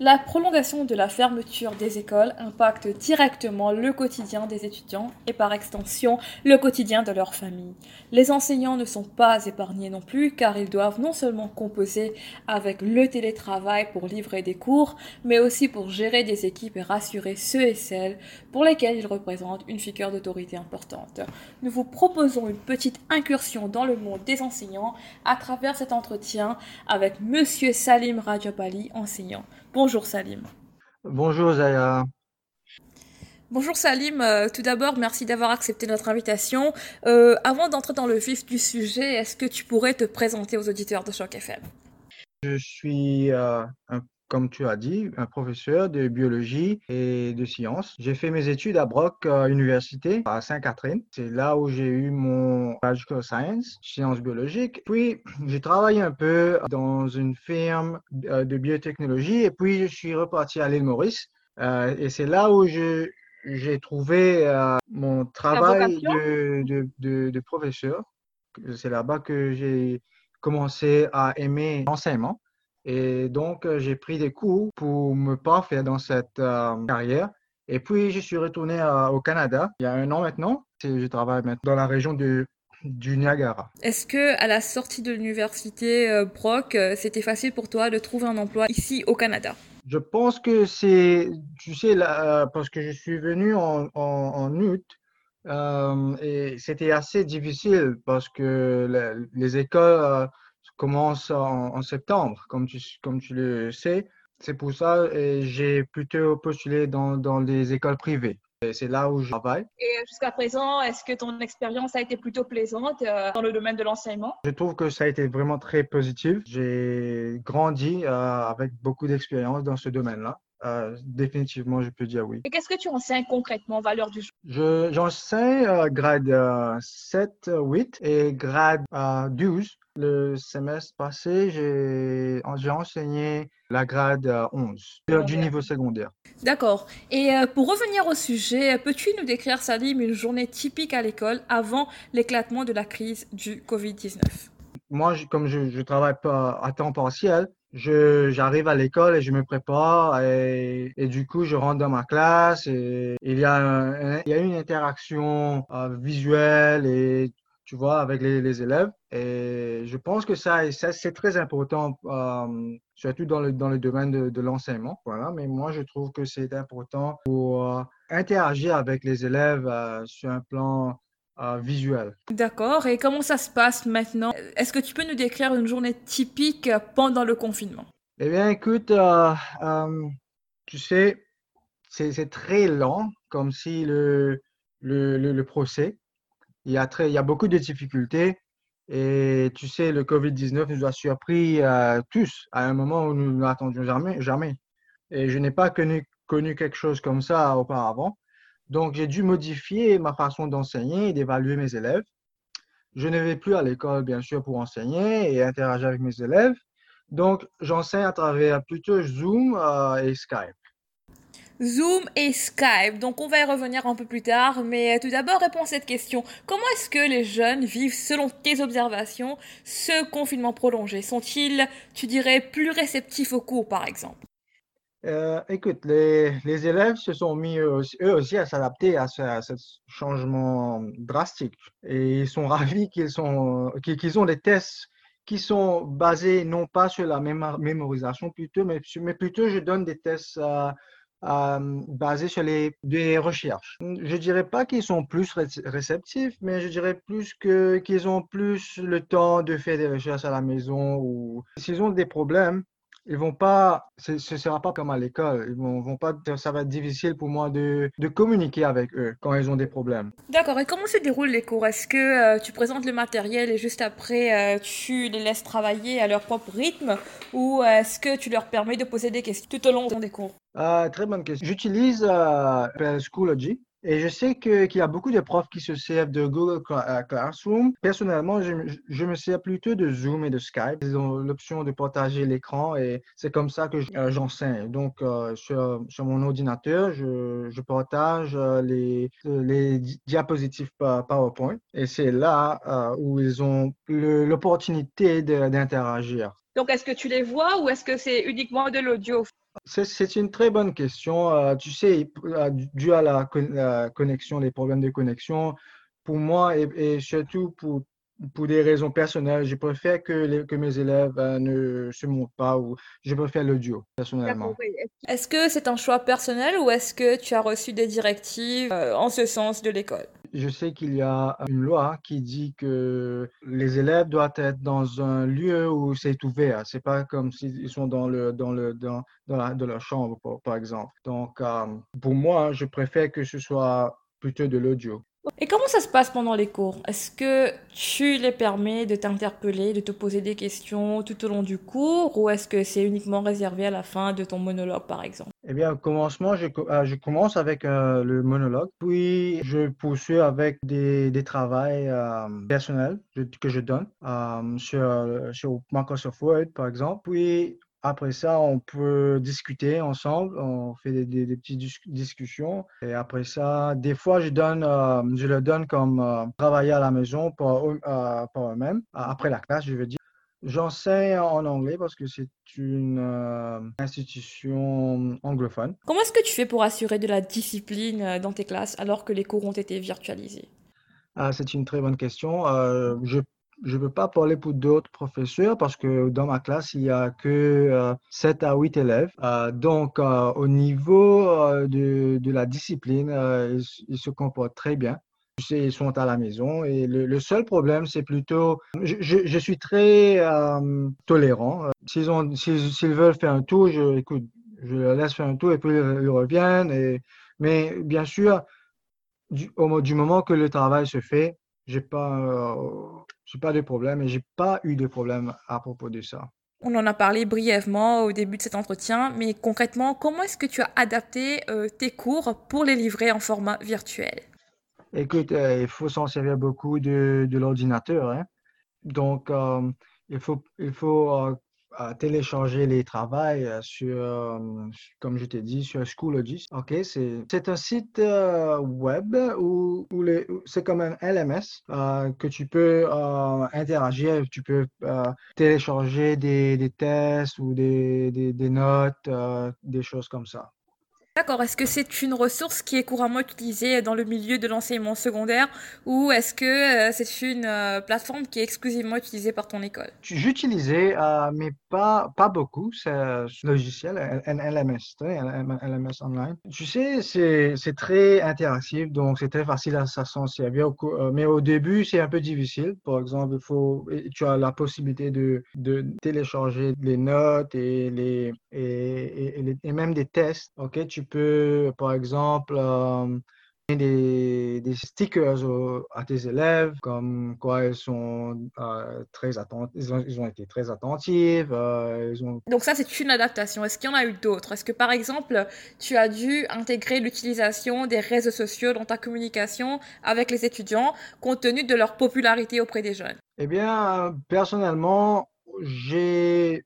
La prolongation de la fermeture des écoles impacte directement le quotidien des étudiants et par extension le quotidien de leurs familles. Les enseignants ne sont pas épargnés non plus car ils doivent non seulement composer avec le télétravail pour livrer des cours, mais aussi pour gérer des équipes et rassurer ceux et celles pour lesquels ils représentent une figure d'autorité importante. Nous vous proposons une petite incursion dans le monde des enseignants à travers cet entretien avec Monsieur Salim Rajabali, enseignant. Bonjour Salim. Bonjour Zaya. Bonjour Salim, euh, tout d'abord merci d'avoir accepté notre invitation. Euh, avant d'entrer dans le vif du sujet, est-ce que tu pourrais te présenter aux auditeurs de Choc FM Je suis euh, un comme tu as dit, un professeur de biologie et de sciences. J'ai fait mes études à Brock euh, Université à Sainte-Catherine. C'est là où j'ai eu mon Bachelor Science, sciences biologiques. Puis, j'ai travaillé un peu dans une firme euh, de biotechnologie et puis je suis reparti à l'île Maurice. Euh, et c'est là où j'ai trouvé mon travail de, de, de, de professeur. C'est là-bas que j'ai commencé à aimer l'enseignement. Et donc, euh, j'ai pris des cours pour me parfaire dans cette euh, carrière. Et puis, je suis retourné euh, au Canada il y a un an maintenant. Je travaille maintenant dans la région du Niagara. Est-ce que à la sortie de l'université Brock, c'était facile pour toi de trouver un emploi ici au Canada? Je pense que c'est, tu sais, parce que je suis venu en, août et c'était assez difficile parce que les écoles commence en, septembre, comme tu, comme tu le sais. C'est pour ça que j'ai plutôt postulé dans, dans les écoles privées. C'est là où je travaille. Et jusqu'à présent, est-ce que ton expérience a été plutôt plaisante euh, dans le domaine de l'enseignement? Je trouve que ça a été vraiment très positif. J'ai grandi euh, avec beaucoup d'expérience dans ce domaine-là. Euh, définitivement, je peux dire oui. Et qu'est-ce que tu enseignes concrètement, valeur du jour J'enseigne grade 7, 8 et grade 12 le semestre passé, j'ai enseigné la grade 11 euh, du niveau secondaire. D'accord. Et euh, pour revenir au sujet, peux-tu nous décrire, Salim, une journée typique à l'école avant l'éclatement de la crise du Covid-19 Moi, comme je, travaille pas à temps partiel, j'arrive à l'école et je me prépare et, du coup je rentre dans ma classe et il y a, il y a une interaction euh, visuelle et tu vois, avec les, élèves. Et je pense que ça, ça c'est très important, euh, surtout dans le, dans le domaine de, l'enseignement. Voilà. Mais moi, je trouve que c'est important pour euh, interagir avec les élèves euh, sur un plan visuel. D'accord. Et comment ça se passe maintenant? Est-ce que tu peux nous décrire une journée typique pendant le confinement? Eh bien, écoute, tu sais, c'est très lent, comme si le, le, le procès il y a, très, il y a beaucoup de difficultés. Et tu sais, le COVID-19 nous a surpris euh, tous à un moment où nous n'attendions jamais, jamais. Et je n'ai pas connu, quelque chose comme ça auparavant. Donc, j'ai dû modifier ma façon d'enseigner et d'évaluer mes élèves. Je ne vais plus à l'école, bien sûr, pour enseigner et interagir avec mes élèves. Donc, j'enseigne à travers plutôt Zoom euh, et Skype. Zoom et Skype. Donc on va y revenir un peu plus tard, mais tout d'abord réponds à cette question. Comment est-ce que les jeunes vivent, selon tes observations, ce confinement prolongé? Sont-ils, tu dirais, plus réceptifs aux cours, par exemple? Euh, écoute, les, les, élèves se sont mis eux aussi, à s'adapter à, ce, changement drastique et ils sont ravis qu'ils qu'ils ont des tests qui sont basés non pas sur la mémorisation plutôt, mais, mais plutôt je donne des tests euh, euh, basé sur les, des recherches. Je dirais pas qu'ils sont plus réceptifs, mais je dirais plus que qu'ils ont plus le temps de faire des recherches à la maison ou s'ils ont des problèmes, ils vont pas, ce ne sera pas comme à l'école. Ils vont, vont pas, ça va être difficile pour moi de, de, communiquer avec eux quand ils ont des problèmes. D'accord. Et comment se déroulent les cours? Est-ce que euh, tu présentes le matériel et juste après euh, tu les laisses travailler à leur propre rythme? Ou est-ce que tu leur permets de poser des questions tout au long des cours? Euh, Très bonne question. J'utilise Schoology et je sais qu'il y a beaucoup de profs qui se servent de Google euh, Classroom. Personnellement, je, me sers plutôt de Zoom et de Skype. Ils ont l'option de partager l'écran et c'est comme ça que euh, j'enseigne. Donc, euh, sur, mon ordinateur, je, partage les, les diapositives PowerPoint et c'est là où ils ont l'opportunité d'interagir. Donc, est-ce que tu les vois ou est-ce que c'est uniquement de l'audio? C'est une très bonne question. Euh, tu sais, euh, dû à la, connexion, les problèmes de connexion, pour moi et, surtout pour, pour des raisons personnelles, je préfère que, que mes élèves euh, ne se montrent pas ou je préfère l'audio personnellement. Est-ce que c'est un choix personnel ou est-ce que tu as reçu des directives en ce sens de l'école? Je sais qu'il y a une loi qui dit que les élèves doivent être dans un lieu où c'est ouvert. C'est pas comme s'ils sont dans le dans le dans, dans, leur chambre par, exemple. Donc euh, pour moi, je préfère que ce soit plutôt de l'audio. Et comment ça se passe pendant les cours? Est-ce que tu les permets de t'interpeller, de te poser des questions tout au long du cours ou est-ce que c'est uniquement réservé à la fin de ton monologue par exemple? Eh bien, au commencement, je, euh, commence avec euh, le monologue, puis je poursuis avec des, des travaux euh, personnels que je donne sur, sur Word par exemple, puis après ça, on peut discuter ensemble, on fait des, petites discussions. Et après ça, des fois, je, donne, euh, je le donne comme euh, travailler à la maison pour, euh, eux-mêmes, après la classe, je veux dire. J'enseigne en anglais parce que c'est une institution anglophone. Comment est-ce que tu fais pour assurer de la discipline dans tes classes alors que les cours ont été virtualisés? Ah, C'est une très bonne question. je je ne peux pas parler pour d'autres professeurs parce que dans ma classe, il n'y a que 7 euh, à 8 élèves. Euh, donc, euh, au niveau de, de, la discipline, ils, se comportent très bien. Ils sont à la maison et le, seul problème, c'est plutôt, je, je, suis très tolérant. S'ils, veulent faire un tour, je, écoute, je les laisse faire un tour et puis ils, reviennent. Mais bien sûr, du, du moment que le travail se fait, j'ai pas j'ai pas de problème et j'ai pas eu de problème à propos de ça. On en a parlé brièvement au début de cet entretien, mais concrètement, comment est-ce que tu as adapté euh, tes cours pour les livrer en format virtuel? Écoute, euh, il faut s'en servir beaucoup de, de l'ordinateur. Hein. Donc, euh, il faut, il faut télécharger les travails euh, sur, euh, comme je t'ai dit, sur Schoology. OK, c'est un site euh, web où, où c'est comme un LMS que tu peux interagir, tu peux télécharger des, des, tests ou des, des, des notes, des choses comme ça. D'accord. Est-ce que c'est une ressource qui est couramment utilisée dans le milieu de l'enseignement secondaire ou est-ce que euh, c'est une euh, plateforme qui est exclusivement utilisée par ton école? J'utilisais, euh, mais pas, pas beaucoup, ce logiciel, LMS, LMS Online. Tu sais, c'est très interactif, donc c'est très facile à s'en servir. Mais au début, c'est un peu difficile. Par exemple, il faut, tu as la possibilité de, de télécharger les notes et, les, et, et, même des tests. Ok, tu peux, par exemple, euh, des, des, stickers à tes élèves, comme quoi ils sont euh, très attentifs, ils ont, été très attentifs. Euh, Donc ça, c'est une adaptation. Est-ce qu'il y en a eu d'autres? Est-ce que par exemple, tu as dû intégrer l'utilisation des réseaux sociaux dans ta communication avec les étudiants, compte tenu de leur popularité auprès des jeunes? Eh bien, personnellement, j'ai,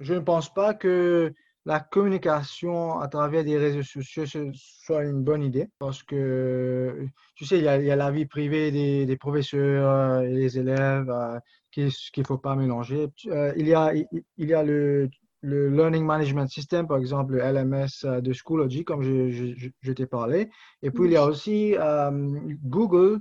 je ne pense pas que la communication à travers des réseaux sociaux soit une bonne idée parce que, tu sais, il y a, la vie privée des, professeurs et des élèves euh, qu'il ne faut pas mélanger. Euh, il, y a, il, y a le, le Learning Management System, par exemple, le LMS euh, de Schoology, comme je, je, t'ai parlé. Et puis, il y a aussi Google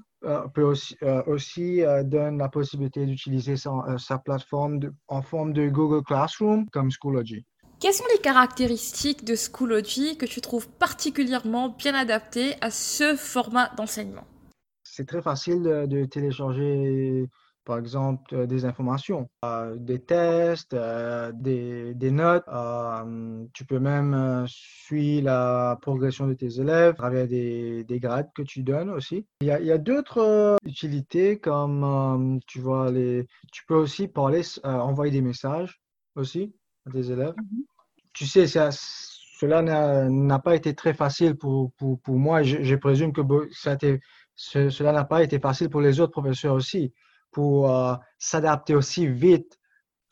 peut aussi, aussi donne la possibilité d'utiliser sa, sa, plateforme en forme de Google Classroom comme Schoology. Quelles sont les caractéristiques de Schoology que tu trouves particulièrement bien adaptées à ce format d'enseignement? C'est très facile de, télécharger, par exemple, euh, des informations, euh, des tests, euh, des, notes. tu peux même suivre la progression de tes élèves à travers des, grades que tu donnes aussi. Il y a, d'autres utilités comme, tu vois, les, tu peux aussi parler, envoyer des messages aussi des élèves. Mhm. Tu sais, ça, cela n'a pas été très facile pour, pour, pour moi. Je, je, présume que ça cela n'a pas été facile pour les autres professeurs aussi, pour euh, s'adapter aussi vite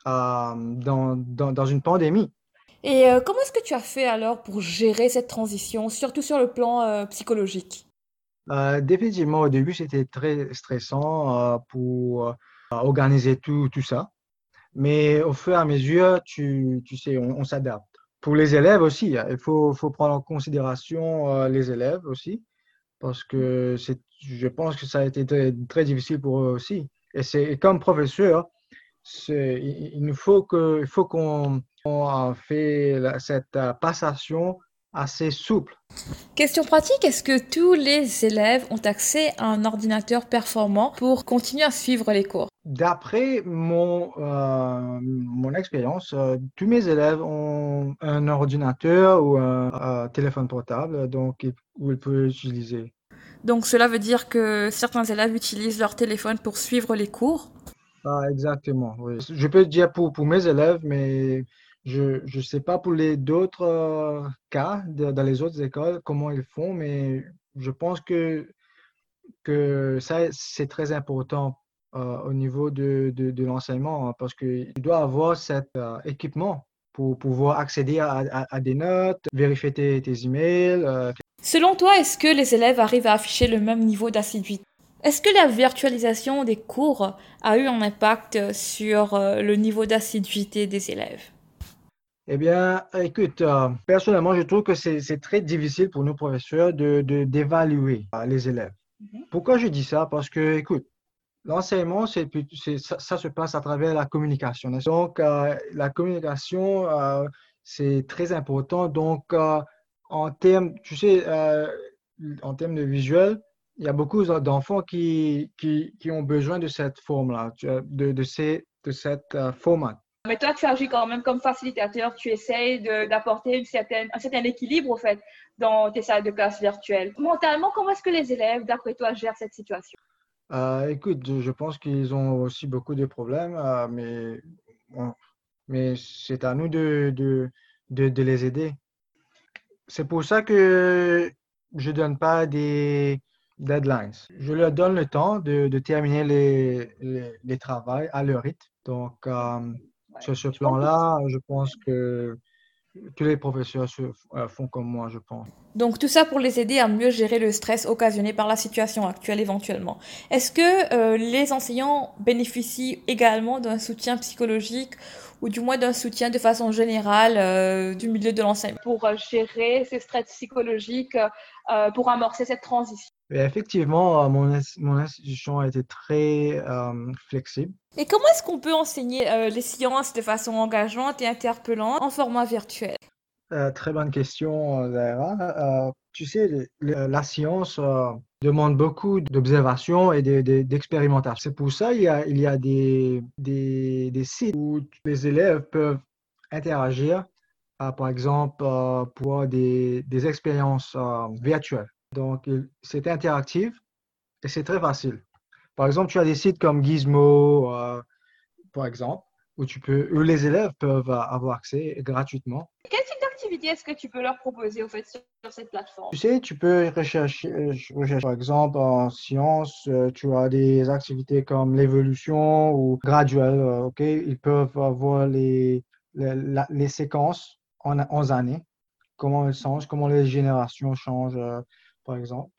euh, dans, dans, dans, une pandémie. Et euh, comment est-ce que tu as fait alors pour gérer cette transition, surtout sur le plan psychologique? Définitivement, au début, c'était très stressant pour organiser tout, tout ça. Mais au fur et à mesure, tu, tu sais, on, s'adapte. Pour les élèves aussi, hein, il faut, faut prendre en considération euh, les élèves aussi, parce que je pense que ça a été très, difficile pour eux aussi. Et c'est comme professeur, c'est, il, nous faut il faut qu'on fait cette passation assez souple. Question pratique, est-ce que tous les élèves ont accès à un ordinateur performant pour continuer à suivre les cours? D'après mon, euh, mon expérience, euh, tous mes élèves ont un ordinateur ou un, téléphone portable donc, où ils peuvent utiliser. Donc cela veut dire que certains élèves utilisent leur téléphone pour suivre les cours? Ah, Exactement, oui. Je peux dire pour, pour mes élèves, mais je ne sais pas pour les d'autres euh, cas dans les autres écoles comment ils font, mais je pense que, ça, c'est très important euh, au niveau de, l'enseignement hein, parce qu'il doit avoir cet euh, équipement pour pouvoir accéder à, à, des notes, vérifier tes, tes emails. Selon toi, est-ce que les élèves arrivent à afficher le même niveau d'assiduité? Est-ce que la virtualisation des cours a eu un impact sur le niveau d'assiduité des élèves? Eh bien, écoute, euh, personnellement, je trouve que c'est très difficile pour nos professeurs d'évaluer de, d'évaluer euh, les élèves. Mhm. Pourquoi je dis ça? Parce que, écoute, l'enseignement, ça, ça se passe à travers la communication. Donc, euh, la communication, c'est très important. Donc, en termes, tu sais, en termes de visuel, il y a beaucoup d'enfants qui, qui, qui, ont besoin de cette forme-là, de, de, ces, de cette format. Mais toi, tu agis quand même comme facilitateur, tu essayes d'apporter un certain équilibre, au fait, dans tes salles de classe virtuelles. Mentalement, comment est-ce que les élèves, d'après toi, gèrent cette situation? Euh, Écoute, je pense qu'ils ont aussi beaucoup de problèmes, euh, mais, mais c'est à nous de, de, de, les aider. C'est pour ça que je ne donne pas des deadlines. Je leur donne le temps de, terminer les, les, les travaux à leur rythme. Donc, euh, sur ce plan-là, je pense que tous les professeurs euh, font comme moi, je pense. Donc tout ça pour les aider à mieux gérer le stress occasionné par la situation actuelle éventuellement. Est-ce que euh, les enseignants bénéficient également d'un soutien psychologique ou du moins d'un soutien de façon générale euh, du milieu de l'enseignement? Pour gérer ces stress psychologiques, pour amorcer cette transition effectivement, mon, mon, institution a été très flexible. Et comment est-ce qu'on peut enseigner euh, les sciences de façon engageante et interpellante en format virtuel? Euh, Très bonne question, Zahra. Euh, tu sais, la science demande beaucoup d'observation et d'expérimentation. C'est pour ça qu'il y a, il y a des, des, des, sites où les élèves peuvent interagir, par exemple, pour des, des expériences virtuelles. Donc, c'est interactif et c'est très facile. Par exemple, tu as des sites comme Gizmo, euh, par exemple, où, tu peux, où les élèves peuvent avoir accès gratuitement. Quel type d'activité est-ce que tu peux leur proposer au fait, sur, cette plateforme? Tu sais, tu peux rechercher, rechercher par exemple en sciences, euh, tu as des activités comme l'évolution ou graduelle. Euh, ok, Ils peuvent avoir les, les, les séquences en, en années, comment elles changent, comment les générations changent, par exemple.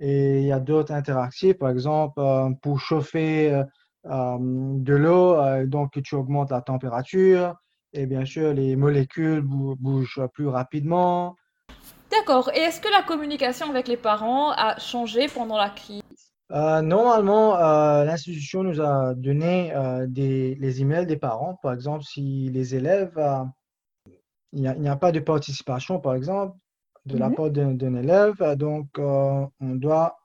Et il y a d'autres interactifs, par exemple, euh, pour chauffer euh, euh, de l'eau, donc tu augmentes la température et bien sûr les molécules bougent plus rapidement. D'accord. Et est-ce que la communication avec les parents a changé pendant la crise? Normalement, l'institution nous a donné des, les emails des parents. Par exemple, si les élèves, il n'y a, pas de participation, par exemple, de la mhm. part d'un élève. Donc, euh, on doit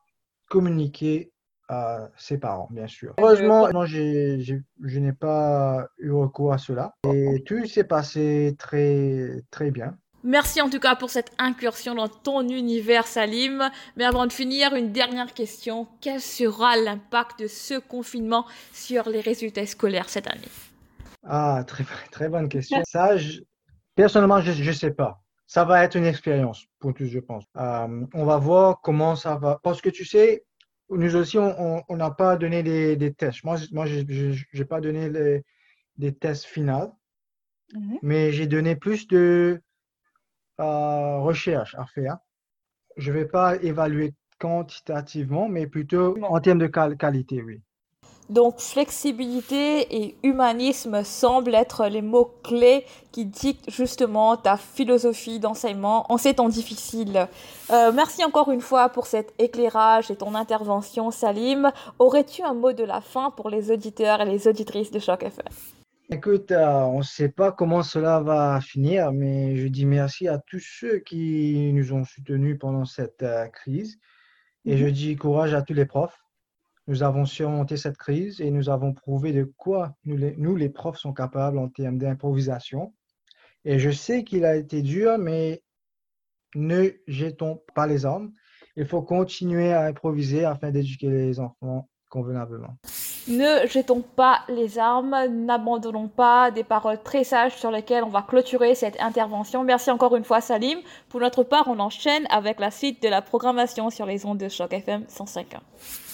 communiquer à ses parents, bien sûr. Heureusement, moi, je n'ai pas eu recours à cela. Et tout s'est passé très, très bien. Merci en tout cas pour cette incursion dans ton univers, Salim. Mais avant de finir, une dernière question. Quel sera l'impact de ce confinement sur les résultats scolaires cette année? Ah, très, très bonne question. Ça, personnellement, je ne sais pas ça va être une expérience pour tous, je pense. Euh, on va voir comment ça va. Parce que tu sais, nous aussi, on n'a pas donné des, tests. Moi, moi je n'ai pas donné les, des tests finaux, mhm. mais j'ai donné plus de euh, recherche à faire. Je ne vais pas évaluer quantitativement, mais plutôt en termes de qualité, oui. Donc flexibilité et humanisme semblent être les mots-clés qui dictent justement ta philosophie d'enseignement en ces temps difficiles. Euh, merci encore une fois pour cet éclairage et ton intervention, Salim. Aurais-tu un mot de la fin pour les auditeurs et les auditrices de Choc FM Écoute, euh, on ne sait pas comment cela va finir, mais je dis merci à tous ceux qui nous ont soutenus pendant cette euh, crise. Et je mhm. dis courage à tous les profs nous avons surmonté cette crise et nous avons prouvé de quoi nous les, profs, sont capables en termes d'improvisation. Et je sais qu'il a été dur, mais ne jetons pas les armes. Il faut continuer à improviser afin d'éduquer les enfants convenablement. Ne jetons pas les armes, n'abandonnons pas des paroles très sages sur lesquelles on va clôturer cette intervention. Merci encore une fois Salim. Pour notre part, on enchaîne avec la suite de la programmation sur les ondes de choc FM 105.1.